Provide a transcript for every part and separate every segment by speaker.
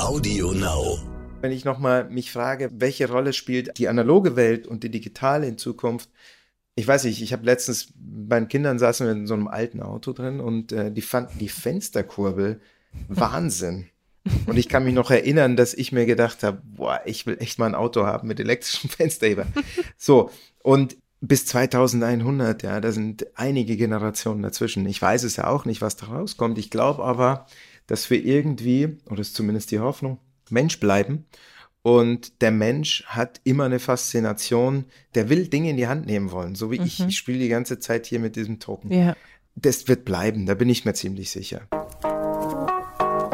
Speaker 1: Audio Now.
Speaker 2: Wenn ich nochmal mich frage, welche Rolle spielt die analoge Welt und die digitale in Zukunft? Ich weiß nicht, ich habe letztens, meinen Kindern saßen wir in so einem alten Auto drin und äh, die fanden die Fensterkurbel Wahnsinn. Und ich kann mich noch erinnern, dass ich mir gedacht habe, boah, ich will echt mal ein Auto haben mit elektrischem Fensterheber. So, und bis 2100, ja, da sind einige Generationen dazwischen. Ich weiß es ja auch nicht, was da rauskommt. Ich glaube aber, dass wir irgendwie, oder ist zumindest die Hoffnung, Mensch bleiben. Und der Mensch hat immer eine Faszination, der will Dinge in die Hand nehmen wollen, so wie mhm. ich. Ich spiele die ganze Zeit hier mit diesem Token. Ja. Das wird bleiben, da bin ich mir ziemlich sicher.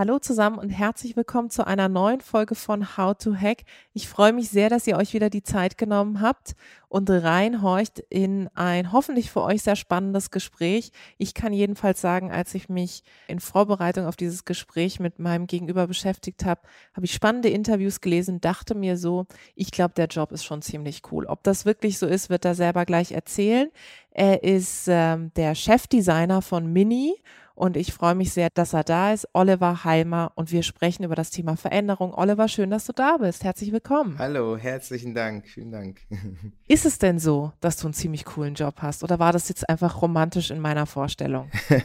Speaker 3: Hallo zusammen und herzlich willkommen zu einer neuen Folge von How to Hack. Ich freue mich sehr, dass ihr euch wieder die Zeit genommen habt und reinhorcht in ein hoffentlich für euch sehr spannendes Gespräch. Ich kann jedenfalls sagen, als ich mich in Vorbereitung auf dieses Gespräch mit meinem Gegenüber beschäftigt habe, habe ich spannende Interviews gelesen, dachte mir so, ich glaube, der Job ist schon ziemlich cool. Ob das wirklich so ist, wird er selber gleich erzählen. Er ist ähm, der Chefdesigner von Mini und ich freue mich sehr, dass er da ist, Oliver Heimer, und wir sprechen über das Thema Veränderung. Oliver, schön, dass du da bist. Herzlich willkommen.
Speaker 2: Hallo, herzlichen Dank. Vielen Dank.
Speaker 3: Ist es denn so, dass du einen ziemlich coolen Job hast oder war das jetzt einfach romantisch in meiner Vorstellung?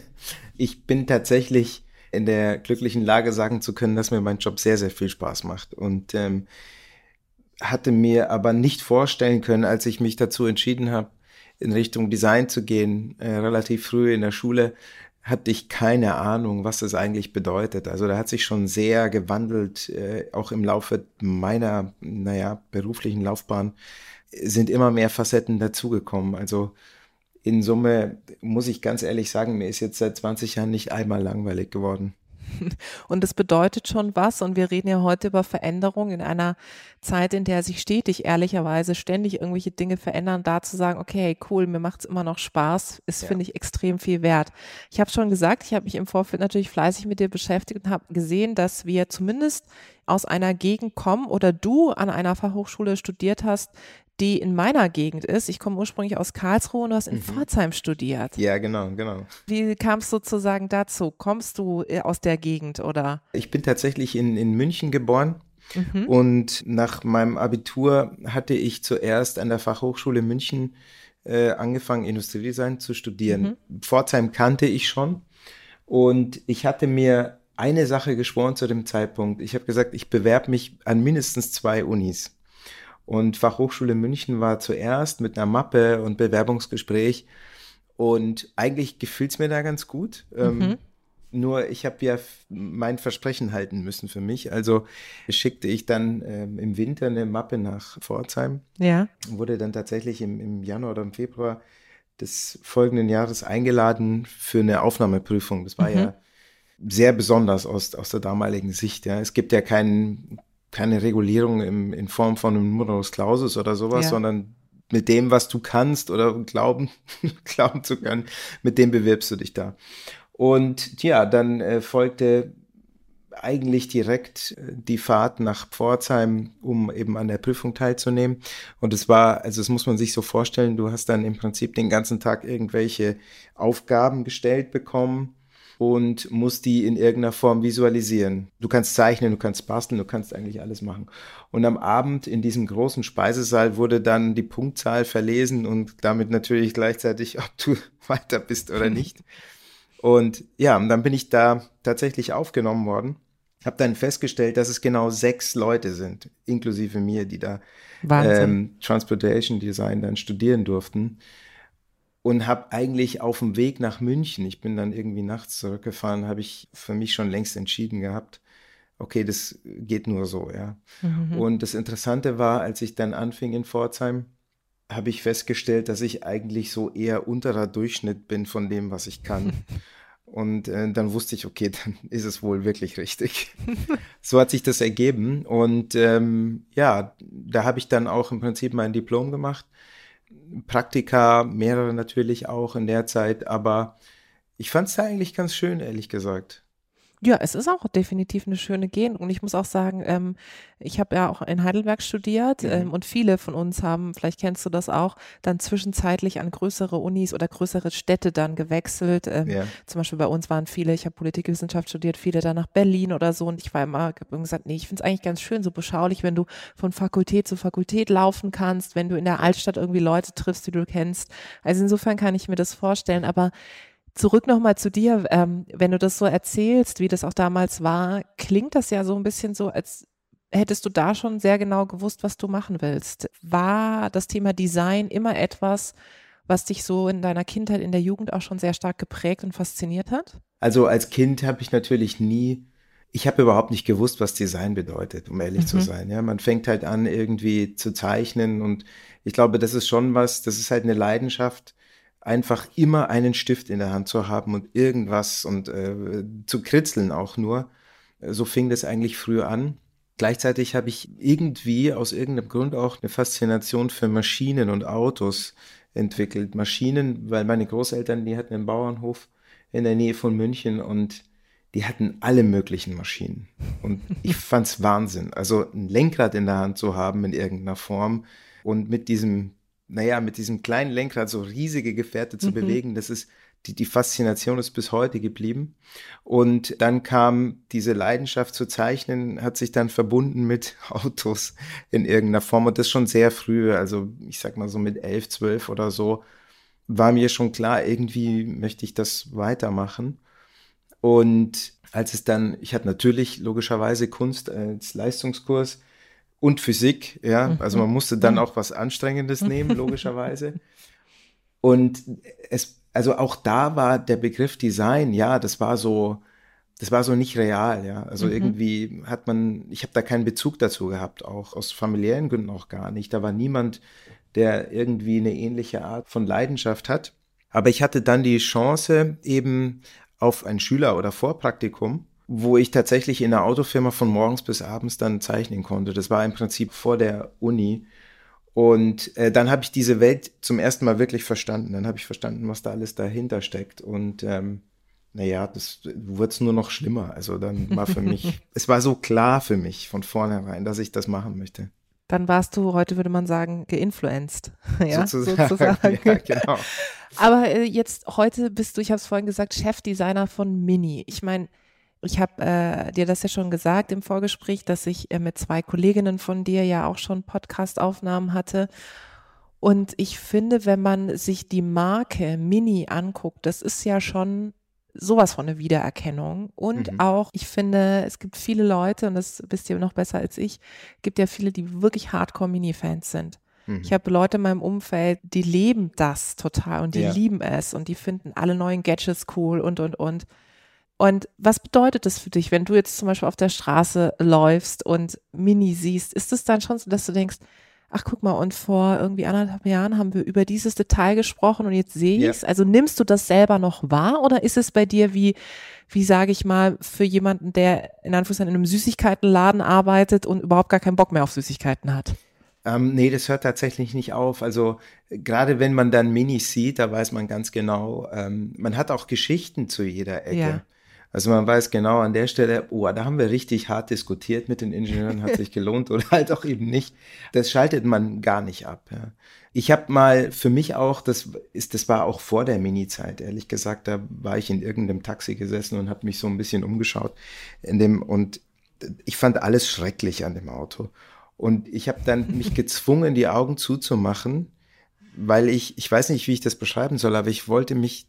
Speaker 2: ich bin tatsächlich in der glücklichen Lage, sagen zu können, dass mir mein Job sehr, sehr viel Spaß macht. Und ähm, hatte mir aber nicht vorstellen können, als ich mich dazu entschieden habe, in Richtung Design zu gehen, äh, relativ früh in der Schule, hatte ich keine Ahnung, was das eigentlich bedeutet. Also da hat sich schon sehr gewandelt, äh, auch im Laufe meiner, naja, beruflichen Laufbahn sind immer mehr Facetten dazugekommen. Also in Summe muss ich ganz ehrlich sagen, mir ist jetzt seit 20 Jahren nicht einmal langweilig geworden.
Speaker 3: Und das bedeutet schon was. Und wir reden ja heute über Veränderung in einer Zeit, in der sich stetig, ehrlicherweise, ständig irgendwelche Dinge verändern. Da zu sagen, okay, cool, mir macht es immer noch Spaß, ist, ja. finde ich, extrem viel wert. Ich habe schon gesagt, ich habe mich im Vorfeld natürlich fleißig mit dir beschäftigt und habe gesehen, dass wir zumindest aus einer Gegend kommen oder du an einer Fachhochschule studiert hast, die in meiner Gegend ist. Ich komme ursprünglich aus Karlsruhe und du hast in mhm. Pforzheim studiert.
Speaker 2: Ja, genau, genau.
Speaker 3: Wie kam es sozusagen dazu? Kommst du äh, aus der Gegend oder?
Speaker 2: Ich bin tatsächlich in, in München geboren. Mhm. Und nach meinem Abitur hatte ich zuerst an der Fachhochschule München äh, angefangen, Industriedesign zu studieren. Mhm. Pforzheim kannte ich schon. Und ich hatte mir eine Sache geschworen zu dem Zeitpunkt. Ich habe gesagt, ich bewerbe mich an mindestens zwei Unis. Und Fachhochschule München war zuerst mit einer Mappe und Bewerbungsgespräch. Und eigentlich gefühlt es mir da ganz gut. Ähm, mhm. nur ich habe ja mein Versprechen halten müssen für mich. Also schickte ich dann ähm, im Winter eine Mappe nach Pforzheim. Ja. Wurde dann tatsächlich im, im Januar oder im Februar des folgenden Jahres eingeladen für eine Aufnahmeprüfung. Das war mhm. ja sehr besonders aus, aus der damaligen Sicht. Ja. Es gibt ja keinen keine Regulierung im, in Form von einem Numerus Clausus oder sowas, ja. sondern mit dem, was du kannst oder glauben, glauben zu können, mit dem bewirbst du dich da. Und ja, dann äh, folgte eigentlich direkt äh, die Fahrt nach Pforzheim, um eben an der Prüfung teilzunehmen. Und es war, also das muss man sich so vorstellen, du hast dann im Prinzip den ganzen Tag irgendwelche Aufgaben gestellt bekommen und musst die in irgendeiner Form visualisieren. Du kannst zeichnen, du kannst basteln, du kannst eigentlich alles machen. Und am Abend in diesem großen Speisesaal wurde dann die Punktzahl verlesen und damit natürlich gleichzeitig, ob du weiter bist oder nicht. Und ja, und dann bin ich da tatsächlich aufgenommen worden. Habe dann festgestellt, dass es genau sechs Leute sind, inklusive mir, die da ähm, Transportation Design dann studieren durften und habe eigentlich auf dem Weg nach München, ich bin dann irgendwie nachts zurückgefahren, habe ich für mich schon längst entschieden gehabt, okay, das geht nur so, ja. Mhm. Und das Interessante war, als ich dann anfing in Pforzheim, habe ich festgestellt, dass ich eigentlich so eher unterer Durchschnitt bin von dem, was ich kann. Und äh, dann wusste ich, okay, dann ist es wohl wirklich richtig. so hat sich das ergeben. Und ähm, ja, da habe ich dann auch im Prinzip mein Diplom gemacht. Praktika, mehrere natürlich auch in der Zeit, aber ich fand es eigentlich ganz schön, ehrlich gesagt.
Speaker 3: Ja, es ist auch definitiv eine schöne Gegend und ich muss auch sagen, ähm, ich habe ja auch in Heidelberg studiert mhm. ähm, und viele von uns haben, vielleicht kennst du das auch, dann zwischenzeitlich an größere Unis oder größere Städte dann gewechselt. Ähm, ja. Zum Beispiel bei uns waren viele, ich habe Politikwissenschaft studiert, viele dann nach Berlin oder so und ich war immer, habe gesagt, nee, ich finde es eigentlich ganz schön, so beschaulich, wenn du von Fakultät zu Fakultät laufen kannst, wenn du in der Altstadt irgendwie Leute triffst, die du kennst. Also insofern kann ich mir das vorstellen, aber Zurück nochmal zu dir, ähm, wenn du das so erzählst, wie das auch damals war, klingt das ja so ein bisschen so, als hättest du da schon sehr genau gewusst, was du machen willst. War das Thema Design immer etwas, was dich so in deiner Kindheit, in der Jugend auch schon sehr stark geprägt und fasziniert hat?
Speaker 2: Also als Kind habe ich natürlich nie, ich habe überhaupt nicht gewusst, was Design bedeutet, um ehrlich mhm. zu sein. Ja, man fängt halt an, irgendwie zu zeichnen und ich glaube, das ist schon was, das ist halt eine Leidenschaft, einfach immer einen Stift in der Hand zu haben und irgendwas und äh, zu kritzeln auch nur. So fing das eigentlich früher an. Gleichzeitig habe ich irgendwie aus irgendeinem Grund auch eine Faszination für Maschinen und Autos entwickelt. Maschinen, weil meine Großeltern, die hatten einen Bauernhof in der Nähe von München und die hatten alle möglichen Maschinen. Und ich fand's Wahnsinn. Also ein Lenkrad in der Hand zu haben in irgendeiner Form und mit diesem naja, mit diesem kleinen Lenkrad so riesige Gefährte zu mhm. bewegen, das ist, die, die Faszination ist bis heute geblieben. Und dann kam diese Leidenschaft zu zeichnen, hat sich dann verbunden mit Autos in irgendeiner Form und das schon sehr früh, also ich sag mal so mit elf, zwölf oder so, war mir schon klar, irgendwie möchte ich das weitermachen. Und als es dann, ich hatte natürlich logischerweise Kunst als Leistungskurs, und Physik, ja. Mhm. Also man musste dann auch was Anstrengendes nehmen, logischerweise. Und es, also auch da war der Begriff Design, ja, das war so, das war so nicht real, ja. Also mhm. irgendwie hat man, ich habe da keinen Bezug dazu gehabt, auch aus familiären Gründen auch gar nicht. Da war niemand, der irgendwie eine ähnliche Art von Leidenschaft hat. Aber ich hatte dann die Chance eben auf ein Schüler- oder Vorpraktikum wo ich tatsächlich in der Autofirma von morgens bis abends dann zeichnen konnte. Das war im Prinzip vor der Uni. Und äh, dann habe ich diese Welt zum ersten Mal wirklich verstanden. Dann habe ich verstanden, was da alles dahinter steckt. Und ähm, naja, das wurde es nur noch schlimmer. Also dann war für mich, es war so klar für mich von vornherein, dass ich das machen möchte.
Speaker 3: Dann warst du, heute würde man sagen, geinfluenced. ja,
Speaker 2: sozusagen. sozusagen. ja, genau.
Speaker 3: Aber äh, jetzt, heute bist du, ich habe es vorhin gesagt, Chefdesigner von Mini. Ich meine, ich habe äh, dir das ja schon gesagt im Vorgespräch, dass ich äh, mit zwei Kolleginnen von dir ja auch schon Podcast-Aufnahmen hatte. Und ich finde, wenn man sich die Marke Mini anguckt, das ist ja schon sowas von eine Wiedererkennung. Und mhm. auch, ich finde, es gibt viele Leute, und das wisst ihr noch besser als ich, gibt ja viele, die wirklich Hardcore-Mini-Fans sind. Mhm. Ich habe Leute in meinem Umfeld, die leben das total und die ja. lieben es und die finden alle neuen Gadgets cool und, und, und. Und was bedeutet das für dich, wenn du jetzt zum Beispiel auf der Straße läufst und Mini siehst? Ist es dann schon so, dass du denkst, ach guck mal, und vor irgendwie anderthalb Jahren haben wir über dieses Detail gesprochen und jetzt sehe ich es. Ja. Also nimmst du das selber noch wahr oder ist es bei dir wie, wie sage ich mal, für jemanden, der in Anführungszeichen in einem Süßigkeitenladen arbeitet und überhaupt gar keinen Bock mehr auf Süßigkeiten hat?
Speaker 2: Ähm, nee, das hört tatsächlich nicht auf. Also gerade wenn man dann Minis sieht, da weiß man ganz genau, ähm, man hat auch Geschichten zu jeder Ecke. Ja. Also man weiß genau an der Stelle, oh, da haben wir richtig hart diskutiert mit den Ingenieuren, hat sich gelohnt oder halt auch eben nicht. Das schaltet man gar nicht ab. Ja. Ich habe mal für mich auch, das ist, das war auch vor der Mini-Zeit, ehrlich gesagt, da war ich in irgendeinem Taxi gesessen und habe mich so ein bisschen umgeschaut in dem und ich fand alles schrecklich an dem Auto. Und ich habe dann mich gezwungen, die Augen zuzumachen, weil ich, ich weiß nicht, wie ich das beschreiben soll, aber ich wollte mich,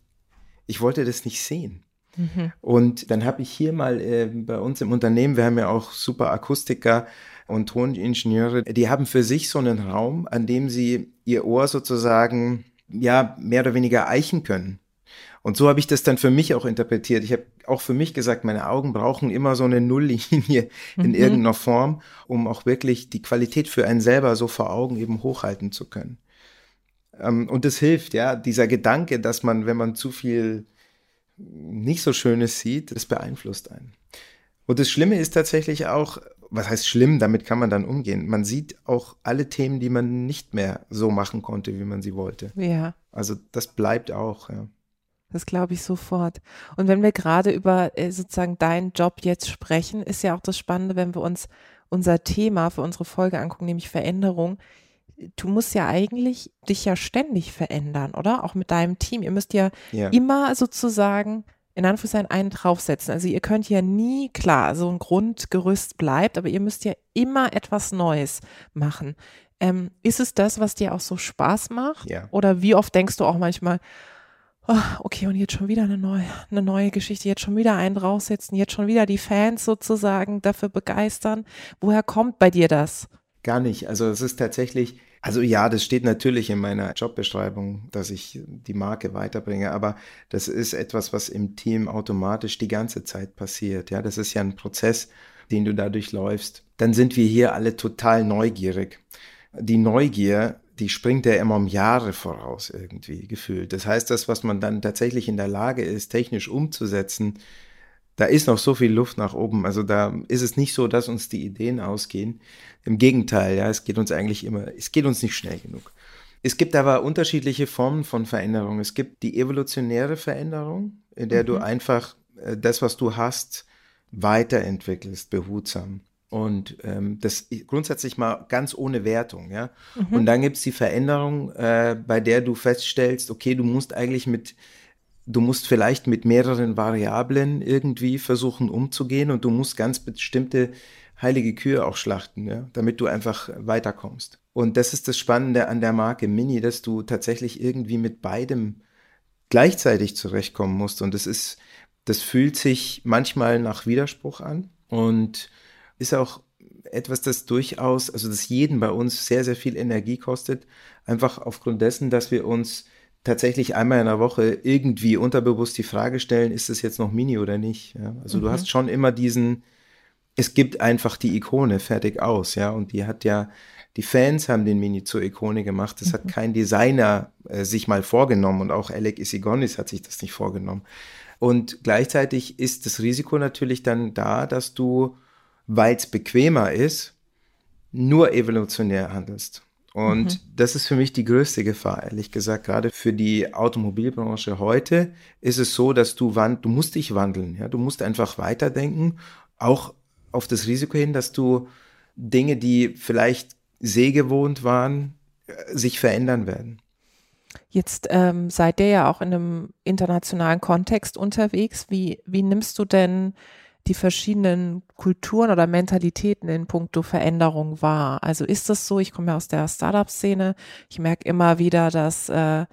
Speaker 2: ich wollte das nicht sehen. Mhm. Und dann habe ich hier mal äh, bei uns im Unternehmen, wir haben ja auch super Akustiker und Toningenieure, die haben für sich so einen Raum, an dem sie ihr Ohr sozusagen ja mehr oder weniger eichen können. Und so habe ich das dann für mich auch interpretiert. Ich habe auch für mich gesagt, meine Augen brauchen immer so eine Nulllinie in mhm. irgendeiner Form, um auch wirklich die Qualität für einen selber so vor Augen eben hochhalten zu können. Ähm, und das hilft, ja, dieser Gedanke, dass man, wenn man zu viel nicht so Schönes sieht, das beeinflusst einen. Und das Schlimme ist tatsächlich auch, was heißt schlimm, damit kann man dann umgehen. Man sieht auch alle Themen, die man nicht mehr so machen konnte, wie man sie wollte.
Speaker 3: Ja.
Speaker 2: Also das bleibt auch, ja.
Speaker 3: Das glaube ich sofort. Und wenn wir gerade über äh, sozusagen deinen Job jetzt sprechen, ist ja auch das Spannende, wenn wir uns unser Thema für unsere Folge angucken, nämlich Veränderung. Du musst ja eigentlich dich ja ständig verändern, oder? Auch mit deinem Team. Ihr müsst ja, ja. immer sozusagen in Anführungszeichen einen draufsetzen. Also ihr könnt ja nie, klar, so ein Grundgerüst bleibt, aber ihr müsst ja immer etwas Neues machen. Ähm, ist es das, was dir auch so Spaß macht?
Speaker 2: Ja.
Speaker 3: Oder wie oft denkst du auch manchmal, oh, okay, und jetzt schon wieder eine neue, eine neue Geschichte, jetzt schon wieder einen draufsetzen, jetzt schon wieder die Fans sozusagen dafür begeistern. Woher kommt bei dir das?
Speaker 2: Gar nicht. Also es ist tatsächlich, also ja, das steht natürlich in meiner Jobbeschreibung, dass ich die Marke weiterbringe, aber das ist etwas, was im Team automatisch die ganze Zeit passiert. Ja, das ist ja ein Prozess, den du dadurch läufst. Dann sind wir hier alle total neugierig. Die Neugier, die springt ja immer um Jahre voraus irgendwie gefühlt. Das heißt, das, was man dann tatsächlich in der Lage ist, technisch umzusetzen, da ist noch so viel Luft nach oben. Also da ist es nicht so, dass uns die Ideen ausgehen. Im Gegenteil, ja, es geht uns eigentlich immer, es geht uns nicht schnell genug. Es gibt aber unterschiedliche Formen von Veränderung. Es gibt die evolutionäre Veränderung, in der mhm. du einfach äh, das, was du hast, weiterentwickelst, behutsam. Und ähm, das grundsätzlich mal ganz ohne Wertung, ja. Mhm. Und dann gibt es die Veränderung, äh, bei der du feststellst, okay, du musst eigentlich mit du musst vielleicht mit mehreren Variablen irgendwie versuchen umzugehen und du musst ganz bestimmte heilige Kühe auch schlachten, ja, damit du einfach weiterkommst. Und das ist das Spannende an der Marke Mini, dass du tatsächlich irgendwie mit beidem gleichzeitig zurechtkommen musst. Und das ist, das fühlt sich manchmal nach Widerspruch an und ist auch etwas, das durchaus, also das jeden bei uns sehr, sehr viel Energie kostet, einfach aufgrund dessen, dass wir uns tatsächlich einmal in der Woche irgendwie unterbewusst die Frage stellen, ist es jetzt noch Mini oder nicht? Ja? Also mhm. du hast schon immer diesen, es gibt einfach die Ikone fertig aus, ja, und die hat ja, die Fans haben den Mini zur Ikone gemacht. Das mhm. hat kein Designer äh, sich mal vorgenommen und auch Alec Isigonis hat sich das nicht vorgenommen. Und gleichzeitig ist das Risiko natürlich dann da, dass du, weil es bequemer ist, nur evolutionär handelst. Und mhm. das ist für mich die größte Gefahr, ehrlich gesagt. Gerade für die Automobilbranche heute ist es so, dass du wand, du musst dich wandeln. Ja, du musst einfach weiterdenken, auch auf das Risiko hin, dass du Dinge, die vielleicht sehgewohnt waren, äh, sich verändern werden.
Speaker 3: Jetzt ähm, seid ihr ja auch in einem internationalen Kontext unterwegs. Wie, wie nimmst du denn die verschiedenen Kulturen oder Mentalitäten in puncto Veränderung wahr? Also ist das so, ich komme ja aus der Startup-Szene, ich merke immer wieder, dass, äh,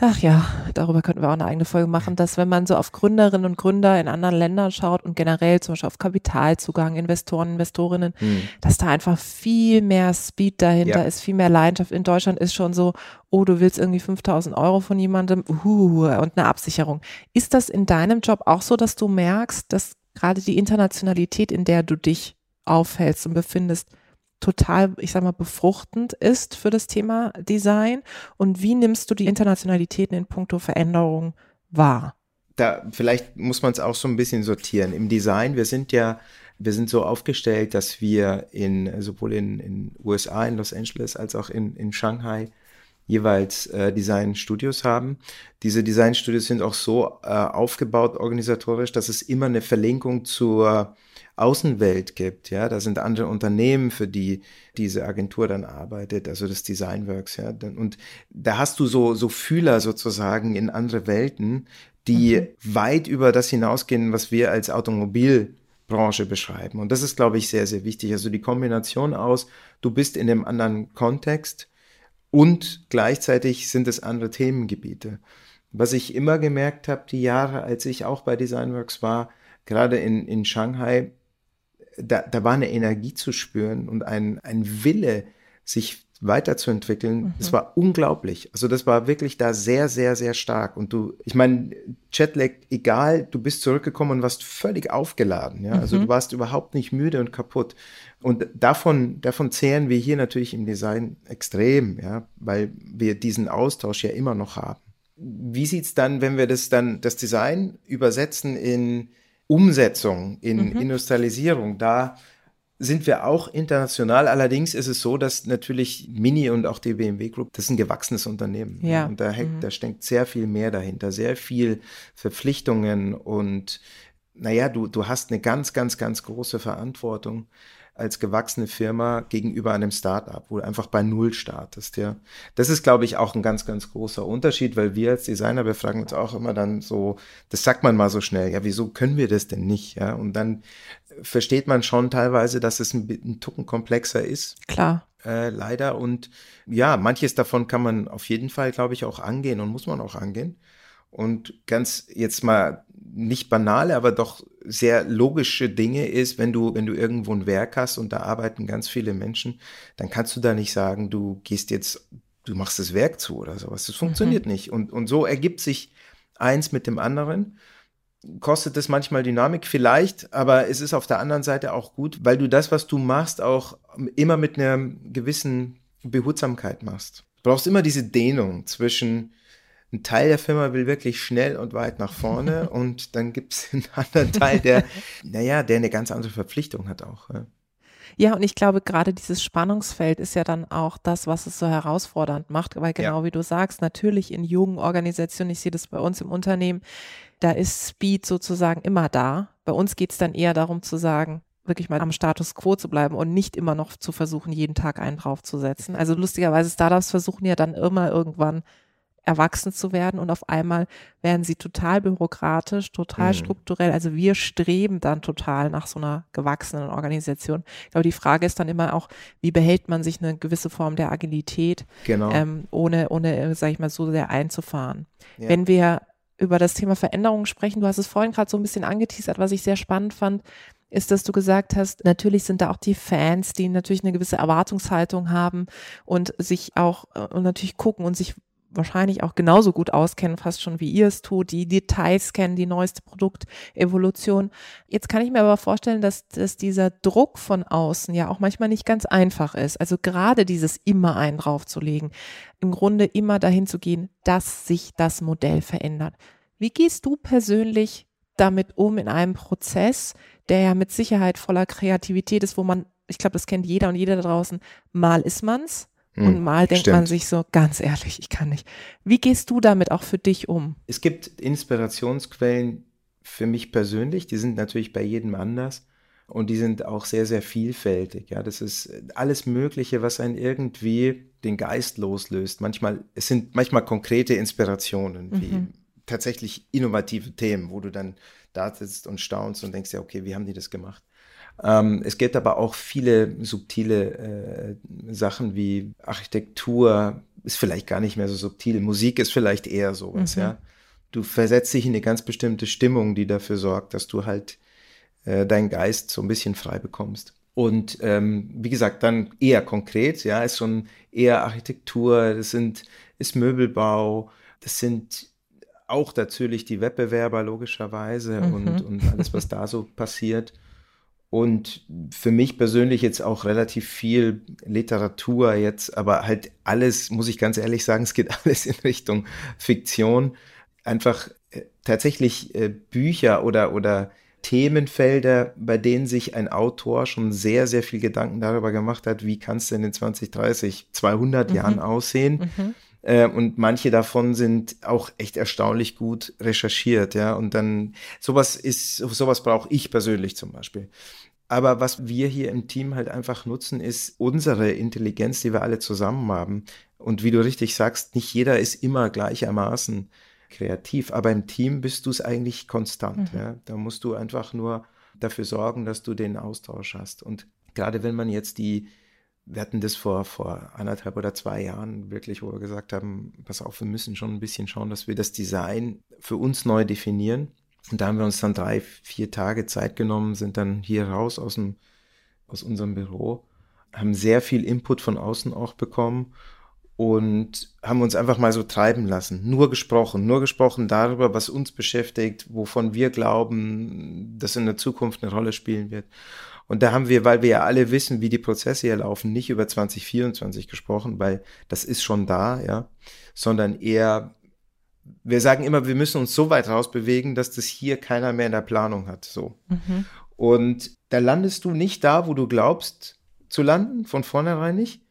Speaker 3: ach ja, darüber könnten wir auch eine eigene Folge machen, dass wenn man so auf Gründerinnen und Gründer in anderen Ländern schaut und generell zum Beispiel auf Kapitalzugang, Investoren, Investorinnen, hm. dass da einfach viel mehr Speed dahinter ja. ist, viel mehr Leidenschaft. In Deutschland ist schon so, oh, du willst irgendwie 5000 Euro von jemandem, uh, und eine Absicherung. Ist das in deinem Job auch so, dass du merkst, dass gerade die Internationalität, in der du dich aufhältst und befindest, total, ich sag mal, befruchtend ist für das Thema Design? Und wie nimmst du die Internationalitäten in puncto Veränderung wahr?
Speaker 2: Da, vielleicht muss man es auch so ein bisschen sortieren. Im Design, wir sind ja, wir sind so aufgestellt, dass wir in, sowohl in, in USA, in Los Angeles, als auch in, in Shanghai jeweils äh, Designstudios haben. Diese Designstudios sind auch so äh, aufgebaut organisatorisch, dass es immer eine Verlinkung zur Außenwelt gibt. Ja, da sind andere Unternehmen, für die diese Agentur dann arbeitet, also das Designworks. Ja, und da hast du so so Fühler sozusagen in andere Welten, die mhm. weit über das hinausgehen, was wir als Automobilbranche beschreiben. Und das ist, glaube ich, sehr, sehr wichtig. Also die Kombination aus, du bist in einem anderen Kontext, und gleichzeitig sind es andere Themengebiete. Was ich immer gemerkt habe, die Jahre, als ich auch bei Designworks war, gerade in, in Shanghai, da, da war eine Energie zu spüren und ein, ein Wille, sich weiterzuentwickeln. Mhm. Das war unglaublich. Also das war wirklich da sehr, sehr, sehr stark. Und du, ich meine, Jetlag, egal, du bist zurückgekommen und warst völlig aufgeladen. Ja, also mhm. du warst überhaupt nicht müde und kaputt. Und davon, davon zehren wir hier natürlich im Design extrem, ja, weil wir diesen Austausch ja immer noch haben. wie sieht es dann, wenn wir das dann, das Design übersetzen in Umsetzung, in mhm. Industrialisierung? Da sind wir auch international. Allerdings ist es so, dass natürlich Mini und auch die BMW Group, das ist ein gewachsenes Unternehmen.
Speaker 3: Ja.
Speaker 2: Und da, hängt, mhm. da steckt sehr viel mehr dahinter, sehr viel Verpflichtungen und naja, du, du hast eine ganz, ganz, ganz große Verantwortung als gewachsene Firma gegenüber einem Startup, wo du einfach bei Null startest, ja. Das ist, glaube ich, auch ein ganz, ganz großer Unterschied, weil wir als Designer, wir fragen uns auch immer dann so, das sagt man mal so schnell, ja, wieso können wir das denn nicht, ja? Und dann versteht man schon teilweise, dass es ein, ein Tucken komplexer ist.
Speaker 3: Klar.
Speaker 2: Äh, leider. Und ja, manches davon kann man auf jeden Fall, glaube ich, auch angehen und muss man auch angehen. Und ganz jetzt mal nicht banale, aber doch sehr logische Dinge ist, wenn du, wenn du irgendwo ein Werk hast und da arbeiten ganz viele Menschen, dann kannst du da nicht sagen, du gehst jetzt, du machst das Werk zu oder sowas. Das funktioniert mhm. nicht. Und, und so ergibt sich eins mit dem anderen. Kostet es manchmal Dynamik vielleicht, aber es ist auf der anderen Seite auch gut, weil du das, was du machst, auch immer mit einer gewissen Behutsamkeit machst. Du brauchst immer diese Dehnung zwischen ein Teil der Firma will wirklich schnell und weit nach vorne und dann gibt es einen anderen Teil, der, naja, der eine ganz andere Verpflichtung hat auch. Ja.
Speaker 3: Ja, und ich glaube, gerade dieses Spannungsfeld ist ja dann auch das, was es so herausfordernd macht, weil genau ja. wie du sagst, natürlich in jungen Organisationen, ich sehe das bei uns im Unternehmen, da ist Speed sozusagen immer da. Bei uns geht es dann eher darum zu sagen, wirklich mal am Status quo zu bleiben und nicht immer noch zu versuchen, jeden Tag einen draufzusetzen. Also lustigerweise, Startups versuchen ja dann immer irgendwann erwachsen zu werden und auf einmal werden sie total bürokratisch, total mhm. strukturell. Also wir streben dann total nach so einer gewachsenen Organisation. Ich glaube, die Frage ist dann immer auch, wie behält man sich eine gewisse Form der Agilität,
Speaker 2: genau.
Speaker 3: ähm, ohne, ohne, sag ich mal, so sehr einzufahren. Ja. Wenn wir über das Thema Veränderungen sprechen, du hast es vorhin gerade so ein bisschen angeteasert, was ich sehr spannend fand, ist, dass du gesagt hast, natürlich sind da auch die Fans, die natürlich eine gewisse Erwartungshaltung haben und sich auch äh, und natürlich gucken und sich wahrscheinlich auch genauso gut auskennen, fast schon wie ihr es tut, die Details kennen, die neueste Produktevolution. Jetzt kann ich mir aber vorstellen, dass, dass dieser Druck von außen ja auch manchmal nicht ganz einfach ist. Also gerade dieses immer einen draufzulegen, im Grunde immer dahin zu gehen, dass sich das Modell verändert. Wie gehst du persönlich damit um in einem Prozess, der ja mit Sicherheit voller Kreativität ist, wo man, ich glaube, das kennt jeder und jeder da draußen, mal ist man's, und hm, mal denkt Stimmt. man sich so, ganz ehrlich, ich kann nicht. Wie gehst du damit auch für dich um?
Speaker 2: Es gibt Inspirationsquellen für mich persönlich, die sind natürlich bei jedem anders und die sind auch sehr, sehr vielfältig. Ja, das ist alles Mögliche, was einen irgendwie den Geist loslöst. Manchmal, es sind manchmal konkrete Inspirationen, wie mhm. tatsächlich innovative Themen, wo du dann da sitzt und staunst und denkst ja, okay, wie haben die das gemacht? Ähm, es gibt aber auch viele subtile äh, Sachen wie Architektur, ist vielleicht gar nicht mehr so subtil. Musik ist vielleicht eher sowas, mhm. ja. Du versetzt dich in eine ganz bestimmte Stimmung, die dafür sorgt, dass du halt äh, deinen Geist so ein bisschen frei bekommst. Und ähm, wie gesagt, dann eher konkret, ja, ist schon eher Architektur, das sind, ist Möbelbau, das sind auch natürlich die Wettbewerber logischerweise mhm. und, und alles, was da so passiert. Und für mich persönlich jetzt auch relativ viel Literatur jetzt, aber halt alles, muss ich ganz ehrlich sagen, es geht alles in Richtung Fiktion. Einfach äh, tatsächlich äh, Bücher oder, oder Themenfelder, bei denen sich ein Autor schon sehr, sehr viel Gedanken darüber gemacht hat, wie kann es denn in 20, 30, 200 mhm. Jahren aussehen. Mhm. Äh, und manche davon sind auch echt erstaunlich gut recherchiert, ja. Und dann sowas ist, sowas brauche ich persönlich zum Beispiel. Aber was wir hier im Team halt einfach nutzen, ist unsere Intelligenz, die wir alle zusammen haben. Und wie du richtig sagst, nicht jeder ist immer gleichermaßen kreativ, aber im Team bist du es eigentlich konstant. Mhm. Ja? Da musst du einfach nur dafür sorgen, dass du den Austausch hast. Und gerade wenn man jetzt die wir hatten das vor, vor anderthalb oder zwei Jahren wirklich, wo wir gesagt haben, pass auf, wir müssen schon ein bisschen schauen, dass wir das Design für uns neu definieren. Und da haben wir uns dann drei, vier Tage Zeit genommen, sind dann hier raus aus, dem, aus unserem Büro, haben sehr viel Input von außen auch bekommen und haben uns einfach mal so treiben lassen. Nur gesprochen, nur gesprochen darüber, was uns beschäftigt, wovon wir glauben, dass in der Zukunft eine Rolle spielen wird. Und da haben wir, weil wir ja alle wissen, wie die Prozesse hier laufen, nicht über 2024 gesprochen, weil das ist schon da, ja, sondern eher, wir sagen immer, wir müssen uns so weit rausbewegen, dass das hier keiner mehr in der Planung hat. So. Mhm. Und da landest du nicht da, wo du glaubst zu landen, von vornherein nicht.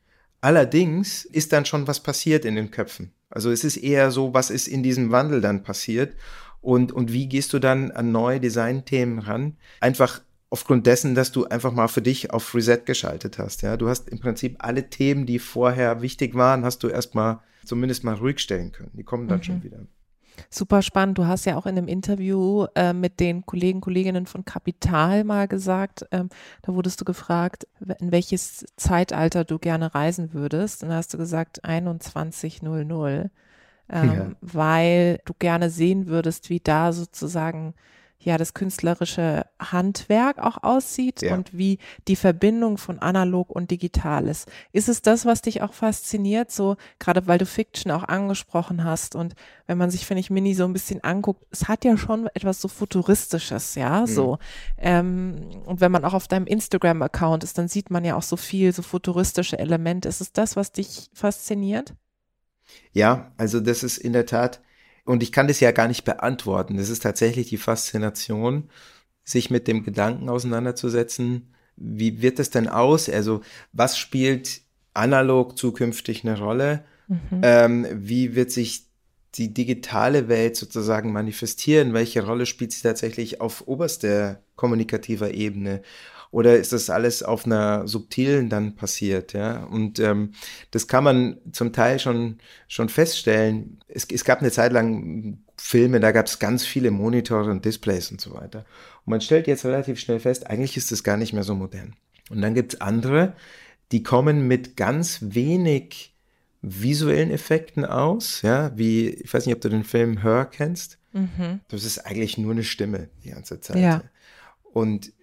Speaker 2: Allerdings ist dann schon was passiert in den Köpfen. Also es ist eher so, was ist in diesem Wandel dann passiert und, und wie gehst du dann an neue Designthemen ran? Einfach aufgrund dessen, dass du einfach mal für dich auf Reset geschaltet hast. Ja, du hast im Prinzip alle Themen, die vorher wichtig waren, hast du erstmal zumindest mal ruhig stellen können. Die kommen dann mhm. schon wieder.
Speaker 3: Super spannend. Du hast ja auch in einem Interview äh, mit den Kollegen, Kolleginnen von Kapital mal gesagt, ähm, da wurdest du gefragt, in welches Zeitalter du gerne reisen würdest. Und da hast du gesagt 2100, ähm, ja. weil du gerne sehen würdest, wie da sozusagen ja das künstlerische Handwerk auch aussieht ja. und wie die Verbindung von analog und digital ist. Ist es das, was dich auch fasziniert, so gerade weil du Fiction auch angesprochen hast und wenn man sich, finde ich, Mini so ein bisschen anguckt, es hat ja schon etwas so futuristisches, ja, mhm. so. Ähm, und wenn man auch auf deinem Instagram-Account ist, dann sieht man ja auch so viel, so futuristische Elemente. Ist es das, was dich fasziniert?
Speaker 2: Ja, also das ist in der Tat und ich kann das ja gar nicht beantworten. Das ist tatsächlich die Faszination, sich mit dem Gedanken auseinanderzusetzen, wie wird das denn aus? Also was spielt analog zukünftig eine Rolle? Mhm. Ähm, wie wird sich die digitale Welt sozusagen manifestieren? Welche Rolle spielt sie tatsächlich auf oberster kommunikativer Ebene? Oder ist das alles auf einer subtilen dann passiert? Ja, und ähm, das kann man zum Teil schon, schon feststellen. Es, es gab eine Zeit lang Filme, da gab es ganz viele Monitore und Displays und so weiter. Und man stellt jetzt relativ schnell fest, eigentlich ist das gar nicht mehr so modern. Und dann gibt es andere, die kommen mit ganz wenig visuellen Effekten aus, ja, wie, ich weiß nicht, ob du den Film Her kennst. Mhm. Das ist eigentlich nur eine Stimme die ganze Zeit. Ja. Und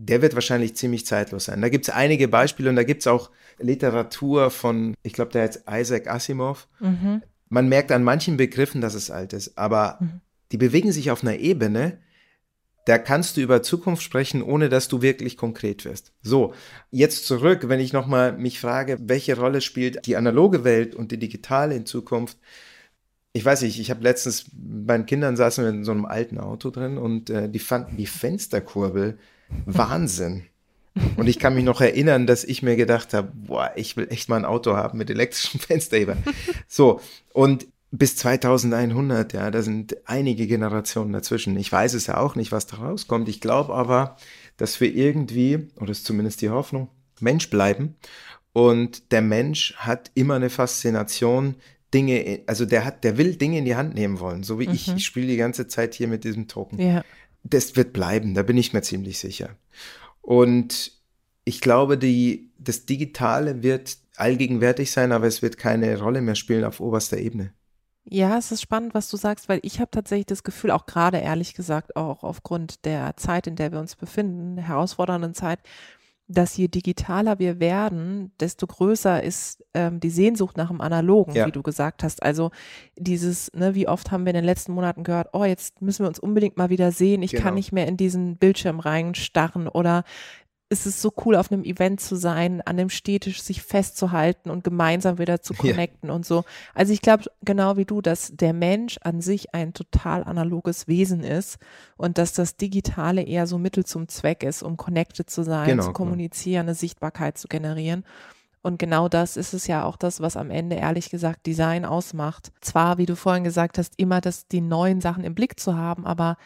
Speaker 2: der wird wahrscheinlich ziemlich zeitlos sein. Da gibt es einige Beispiele und da gibt es auch Literatur von, ich glaube, der heißt Isaac Asimov. Mhm. Man merkt an manchen Begriffen, dass es alt ist, aber mhm. die bewegen sich auf einer Ebene, da kannst du über Zukunft sprechen, ohne dass du wirklich konkret wirst. So, jetzt zurück, wenn ich nochmal mich frage, welche Rolle spielt die analoge Welt und die digitale in Zukunft? Ich weiß nicht, ich habe letztens, meinen Kindern saßen wir in so einem alten Auto drin und äh, die fanden die Fensterkurbel Wahnsinn. Und ich kann mich noch erinnern, dass ich mir gedacht habe, boah, ich will echt mal ein Auto haben mit elektrischem Fensterheber. So, und bis 2100, ja, da sind einige Generationen dazwischen. Ich weiß es ja auch nicht, was da rauskommt. Ich glaube aber, dass wir irgendwie, oder ist zumindest die Hoffnung, Mensch bleiben. Und der Mensch hat immer eine Faszination, Dinge, also der hat, der will Dinge in die Hand nehmen wollen, so wie mhm. ich. Ich spiele die ganze Zeit hier mit diesem Token. Ja das wird bleiben, da bin ich mir ziemlich sicher. Und ich glaube, die, das Digitale wird allgegenwärtig sein, aber es wird keine Rolle mehr spielen auf oberster Ebene.
Speaker 3: Ja, es ist spannend, was du sagst, weil ich habe tatsächlich das Gefühl, auch gerade ehrlich gesagt, auch aufgrund der Zeit, in der wir uns befinden, der herausfordernden Zeit, dass je digitaler wir werden, desto größer ist ähm, die Sehnsucht nach dem Analogen, ja. wie du gesagt hast. Also dieses, ne, wie oft haben wir in den letzten Monaten gehört, oh, jetzt müssen wir uns unbedingt mal wieder sehen, ich genau. kann nicht mehr in diesen Bildschirm reinstarren oder ist es so cool, auf einem Event zu sein, an dem Städtisch sich festzuhalten und gemeinsam wieder zu connecten ja. und so. Also ich glaube genau wie du, dass der Mensch an sich ein total analoges Wesen ist und dass das Digitale eher so Mittel zum Zweck ist, um connected zu sein, genau, zu kommunizieren, eine Sichtbarkeit zu generieren. Und genau das ist es ja auch das, was am Ende ehrlich gesagt Design ausmacht. Zwar, wie du vorhin gesagt hast, immer das, die neuen Sachen im Blick zu haben, aber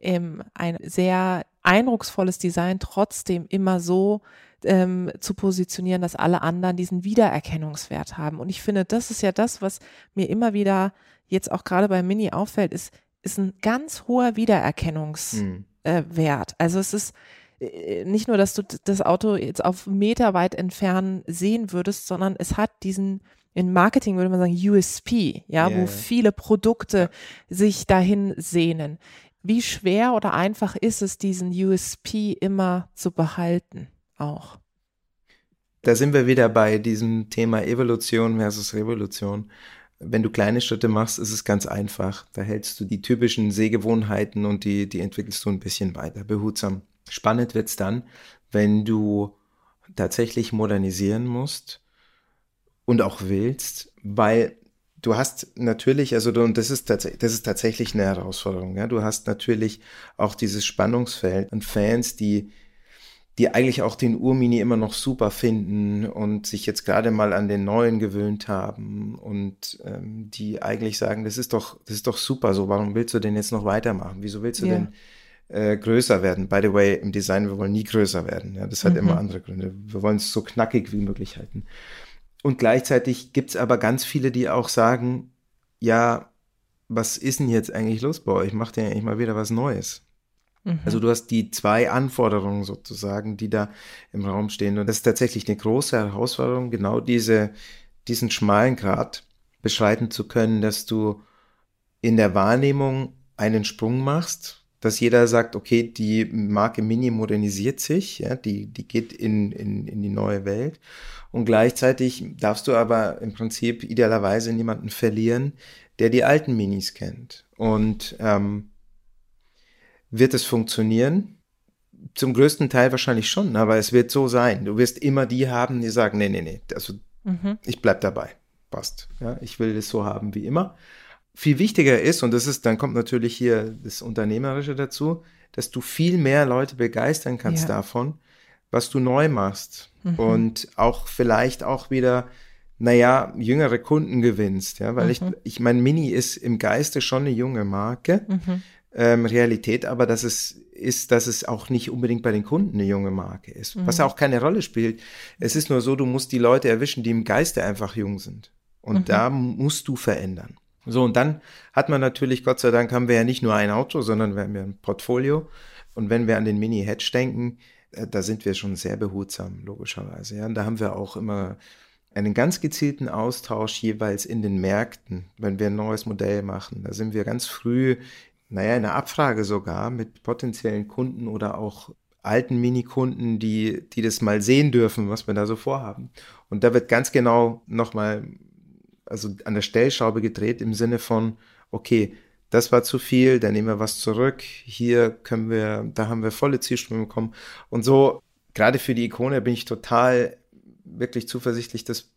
Speaker 3: ähm, ein sehr eindrucksvolles Design trotzdem immer so ähm, zu positionieren, dass alle anderen diesen Wiedererkennungswert haben. Und ich finde, das ist ja das, was mir immer wieder jetzt auch gerade bei Mini auffällt, ist, ist ein ganz hoher Wiedererkennungswert. Äh, also es ist äh, nicht nur, dass du das Auto jetzt auf Meter weit entfernen sehen würdest, sondern es hat diesen in Marketing würde man sagen USP, ja, yeah. wo viele Produkte sich dahin sehnen. Wie schwer oder einfach ist es, diesen USP immer zu behalten auch?
Speaker 2: Da sind wir wieder bei diesem Thema Evolution versus Revolution. Wenn du kleine Schritte machst, ist es ganz einfach. Da hältst du die typischen Sehgewohnheiten und die, die entwickelst du ein bisschen weiter, behutsam. Spannend wird es dann, wenn du tatsächlich modernisieren musst und auch willst, weil du hast natürlich, also du, und das ist, das ist tatsächlich eine Herausforderung, ja. Du hast natürlich auch dieses Spannungsfeld an Fans, die, die eigentlich auch den Urmini immer noch super finden und sich jetzt gerade mal an den neuen gewöhnt haben und ähm, die eigentlich sagen, das ist doch, das ist doch super so, warum willst du denn jetzt noch weitermachen? Wieso willst du ja. denn äh, größer werden? By the way, im Design, wir wollen nie größer werden. Ja, das hat mhm. immer andere Gründe. Wir wollen es so knackig wie möglich halten. Und gleichzeitig gibt es aber ganz viele, die auch sagen, ja, was ist denn jetzt eigentlich los bei euch? Macht ihr eigentlich mal wieder was Neues? Mhm. Also du hast die zwei Anforderungen sozusagen, die da im Raum stehen. Und das ist tatsächlich eine große Herausforderung, genau diese, diesen schmalen Grad beschreiten zu können, dass du in der Wahrnehmung einen Sprung machst, dass jeder sagt, okay, die Marke Mini modernisiert sich, ja, die, die geht in, in, in die neue Welt. Und gleichzeitig darfst du aber im Prinzip idealerweise niemanden verlieren, der die alten Minis kennt. Und ähm, wird es funktionieren? Zum größten Teil wahrscheinlich schon, aber es wird so sein. Du wirst immer die haben, die sagen, nee, nee, nee, also mhm. ich bleib dabei. Passt. Ja, ich will es so haben wie immer. Viel wichtiger ist, und das ist, dann kommt natürlich hier das Unternehmerische dazu, dass du viel mehr Leute begeistern kannst ja. davon, was du neu machst. Mhm. Und auch vielleicht auch wieder, naja, jüngere Kunden gewinnst, ja, weil mhm. ich, ich meine, Mini ist im Geiste schon eine junge Marke. Mhm. Ähm, Realität, aber dass es ist, dass es auch nicht unbedingt bei den Kunden eine junge Marke ist, mhm. was auch keine Rolle spielt. Es ist nur so, du musst die Leute erwischen, die im Geiste einfach jung sind. Und mhm. da musst du verändern. So, und dann hat man natürlich, Gott sei Dank, haben wir ja nicht nur ein Auto, sondern wir haben ja ein Portfolio. Und wenn wir an den Mini-Hedge denken, äh, da sind wir schon sehr behutsam, logischerweise. Ja, und da haben wir auch immer einen ganz gezielten Austausch jeweils in den Märkten, wenn wir ein neues Modell machen. Da sind wir ganz früh, naja, in der Abfrage sogar mit potenziellen Kunden oder auch alten Minikunden, die, die das mal sehen dürfen, was wir da so vorhaben. Und da wird ganz genau nochmal also an der Stellschraube gedreht im Sinne von, okay, das war zu viel, dann nehmen wir was zurück, hier können wir, da haben wir volle Zielströme bekommen. Und so, gerade für die Ikone bin ich total wirklich zuversichtlich, das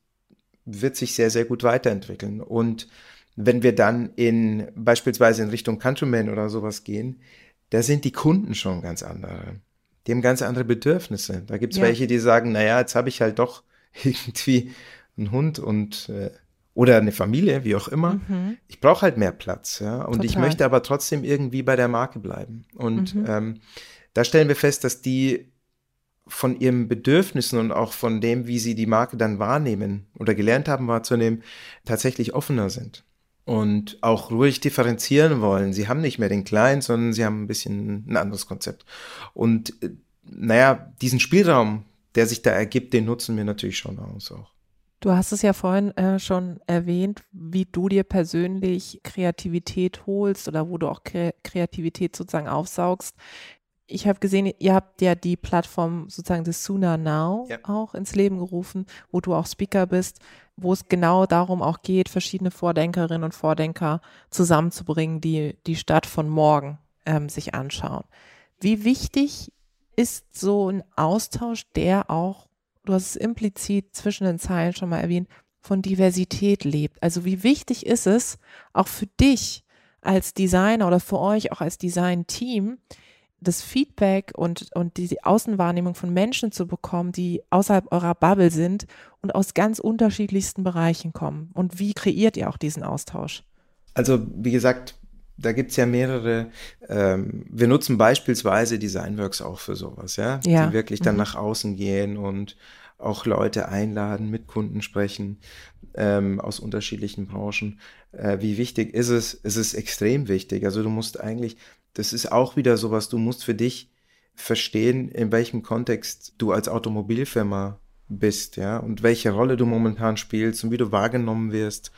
Speaker 2: wird sich sehr, sehr gut weiterentwickeln. Und wenn wir dann in beispielsweise in Richtung Countryman oder sowas gehen, da sind die Kunden schon ganz andere. Die haben ganz andere Bedürfnisse. Da gibt es ja. welche, die sagen, naja, jetzt habe ich halt doch irgendwie einen Hund und äh, oder eine Familie, wie auch immer. Mhm. Ich brauche halt mehr Platz, ja. Und Total. ich möchte aber trotzdem irgendwie bei der Marke bleiben. Und mhm. ähm, da stellen wir fest, dass die von ihren Bedürfnissen und auch von dem, wie sie die Marke dann wahrnehmen oder gelernt haben wahrzunehmen, tatsächlich offener sind und auch ruhig differenzieren wollen. Sie haben nicht mehr den Kleinen, sondern sie haben ein bisschen ein anderes Konzept. Und äh, naja, diesen Spielraum, der sich da ergibt, den nutzen wir natürlich schon aus auch.
Speaker 3: Du hast es ja vorhin äh, schon erwähnt, wie du dir persönlich Kreativität holst oder wo du auch Kre Kreativität sozusagen aufsaugst. Ich habe gesehen, ihr habt ja die Plattform sozusagen des Sooner Now ja. auch ins Leben gerufen, wo du auch Speaker bist, wo es genau darum auch geht, verschiedene Vordenkerinnen und Vordenker zusammenzubringen, die die Stadt von morgen ähm, sich anschauen. Wie wichtig ist so ein Austausch, der auch du hast es implizit zwischen den Zeilen schon mal erwähnt, von Diversität lebt. Also wie wichtig ist es auch für dich als Designer oder für euch auch als Design-Team, das Feedback und, und die Außenwahrnehmung von Menschen zu bekommen, die außerhalb eurer Bubble sind und aus ganz unterschiedlichsten Bereichen kommen. Und wie kreiert ihr auch diesen Austausch?
Speaker 2: Also, wie gesagt, da gibt's ja mehrere, ähm, wir nutzen beispielsweise Designworks auch für sowas, ja, ja. die wirklich dann mhm. nach außen gehen und auch Leute einladen, mit Kunden sprechen ähm, aus unterschiedlichen Branchen. Äh, wie wichtig ist es? Es ist extrem wichtig. Also du musst eigentlich, das ist auch wieder sowas, du musst für dich verstehen, in welchem Kontext du als Automobilfirma bist, ja, und welche Rolle du momentan spielst und wie du wahrgenommen wirst.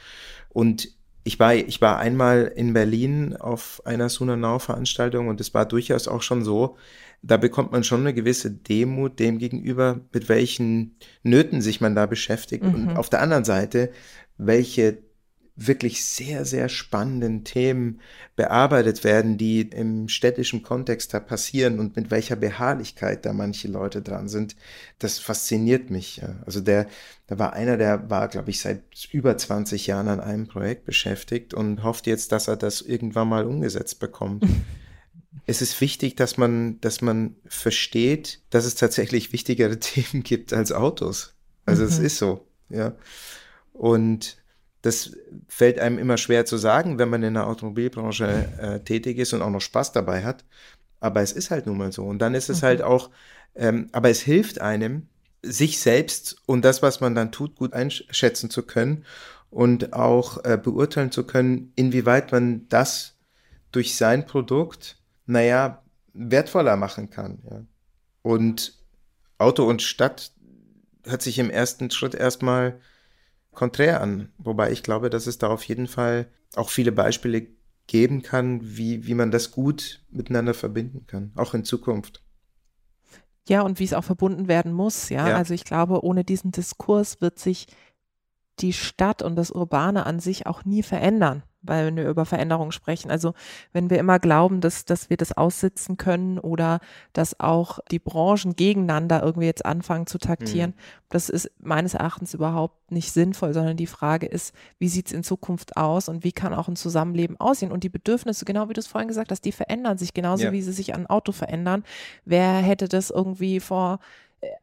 Speaker 2: Und ich war, ich war einmal in Berlin auf einer Sunanau-Veranstaltung und es war durchaus auch schon so, da bekommt man schon eine gewisse Demut dem gegenüber, mit welchen Nöten sich man da beschäftigt. Mhm. Und auf der anderen Seite, welche wirklich sehr, sehr spannenden Themen bearbeitet werden, die im städtischen Kontext da passieren und mit welcher Beharrlichkeit da manche Leute dran sind, das fasziniert mich. Also der, da war einer, der war, glaube ich, seit über 20 Jahren an einem Projekt beschäftigt und hofft jetzt, dass er das irgendwann mal umgesetzt bekommt. es ist wichtig, dass man, dass man versteht, dass es tatsächlich wichtigere Themen gibt als Autos. Also mhm. es ist so, ja. Und das fällt einem immer schwer zu sagen, wenn man in der Automobilbranche äh, tätig ist und auch noch Spaß dabei hat. Aber es ist halt nun mal so. Und dann ist es halt mhm. halt auch, ähm, aber es hilft einem, sich selbst und das, was man dann tut, gut einschätzen zu können und auch äh, beurteilen zu können, inwieweit man das durch sein Produkt, naja, wertvoller machen kann. Ja. Und Auto und Stadt hört sich im ersten Schritt erstmal konträr an. Wobei ich glaube, dass es da auf jeden Fall auch viele Beispiele geben kann, wie, wie man das gut miteinander verbinden kann, auch in Zukunft.
Speaker 3: Ja, und wie es auch verbunden werden muss, ja? ja. Also ich glaube, ohne diesen Diskurs wird sich die Stadt und das Urbane an sich auch nie verändern weil wenn wir über Veränderungen sprechen. Also wenn wir immer glauben, dass, dass wir das aussitzen können oder dass auch die Branchen gegeneinander irgendwie jetzt anfangen zu taktieren, mhm. das ist meines Erachtens überhaupt nicht sinnvoll, sondern die Frage ist, wie sieht es in Zukunft aus und wie kann auch ein Zusammenleben aussehen? Und die Bedürfnisse, genau wie du es vorhin gesagt hast, die verändern sich genauso, ja. wie sie sich an Auto verändern. Wer hätte das irgendwie vor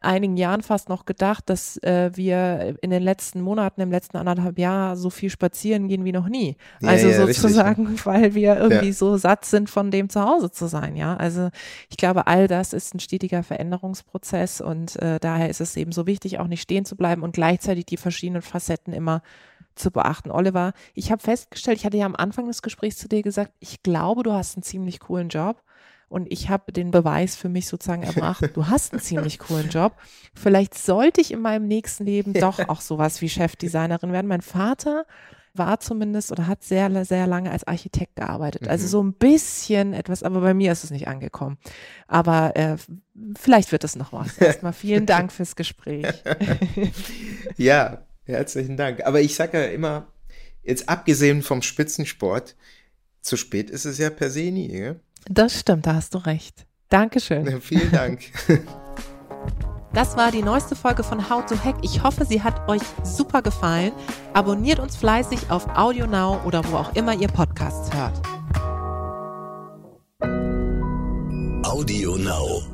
Speaker 3: einigen Jahren fast noch gedacht, dass äh, wir in den letzten Monaten, im letzten anderthalb Jahr so viel spazieren gehen wie noch nie. Ja, also ja, sozusagen, richtig. weil wir irgendwie ja. so satt sind, von dem zu Hause zu sein. Ja, also ich glaube, all das ist ein stetiger Veränderungsprozess und äh, daher ist es eben so wichtig, auch nicht stehen zu bleiben und gleichzeitig die verschiedenen Facetten immer zu beachten. Oliver, ich habe festgestellt, ich hatte ja am Anfang des Gesprächs zu dir gesagt, ich glaube, du hast einen ziemlich coolen Job. Und ich habe den Beweis für mich sozusagen erbracht, du hast einen ziemlich coolen Job. Vielleicht sollte ich in meinem nächsten Leben doch auch sowas wie Chefdesignerin werden. Mein Vater war zumindest oder hat sehr, sehr lange als Architekt gearbeitet. Also mhm. so ein bisschen etwas, aber bei mir ist es nicht angekommen. Aber äh, vielleicht wird es noch was. Erstmal vielen Dank fürs Gespräch.
Speaker 2: ja, herzlichen Dank. Aber ich sage ja immer, jetzt abgesehen vom Spitzensport, zu spät ist es ja per se nie. Gell?
Speaker 3: Das stimmt, da hast du recht. Dankeschön.
Speaker 2: Ja, vielen Dank.
Speaker 3: Das war die neueste Folge von How to Hack. Ich hoffe, sie hat euch super gefallen. Abonniert uns fleißig auf Audio Now oder wo auch immer ihr Podcasts hört.
Speaker 1: Audio Now.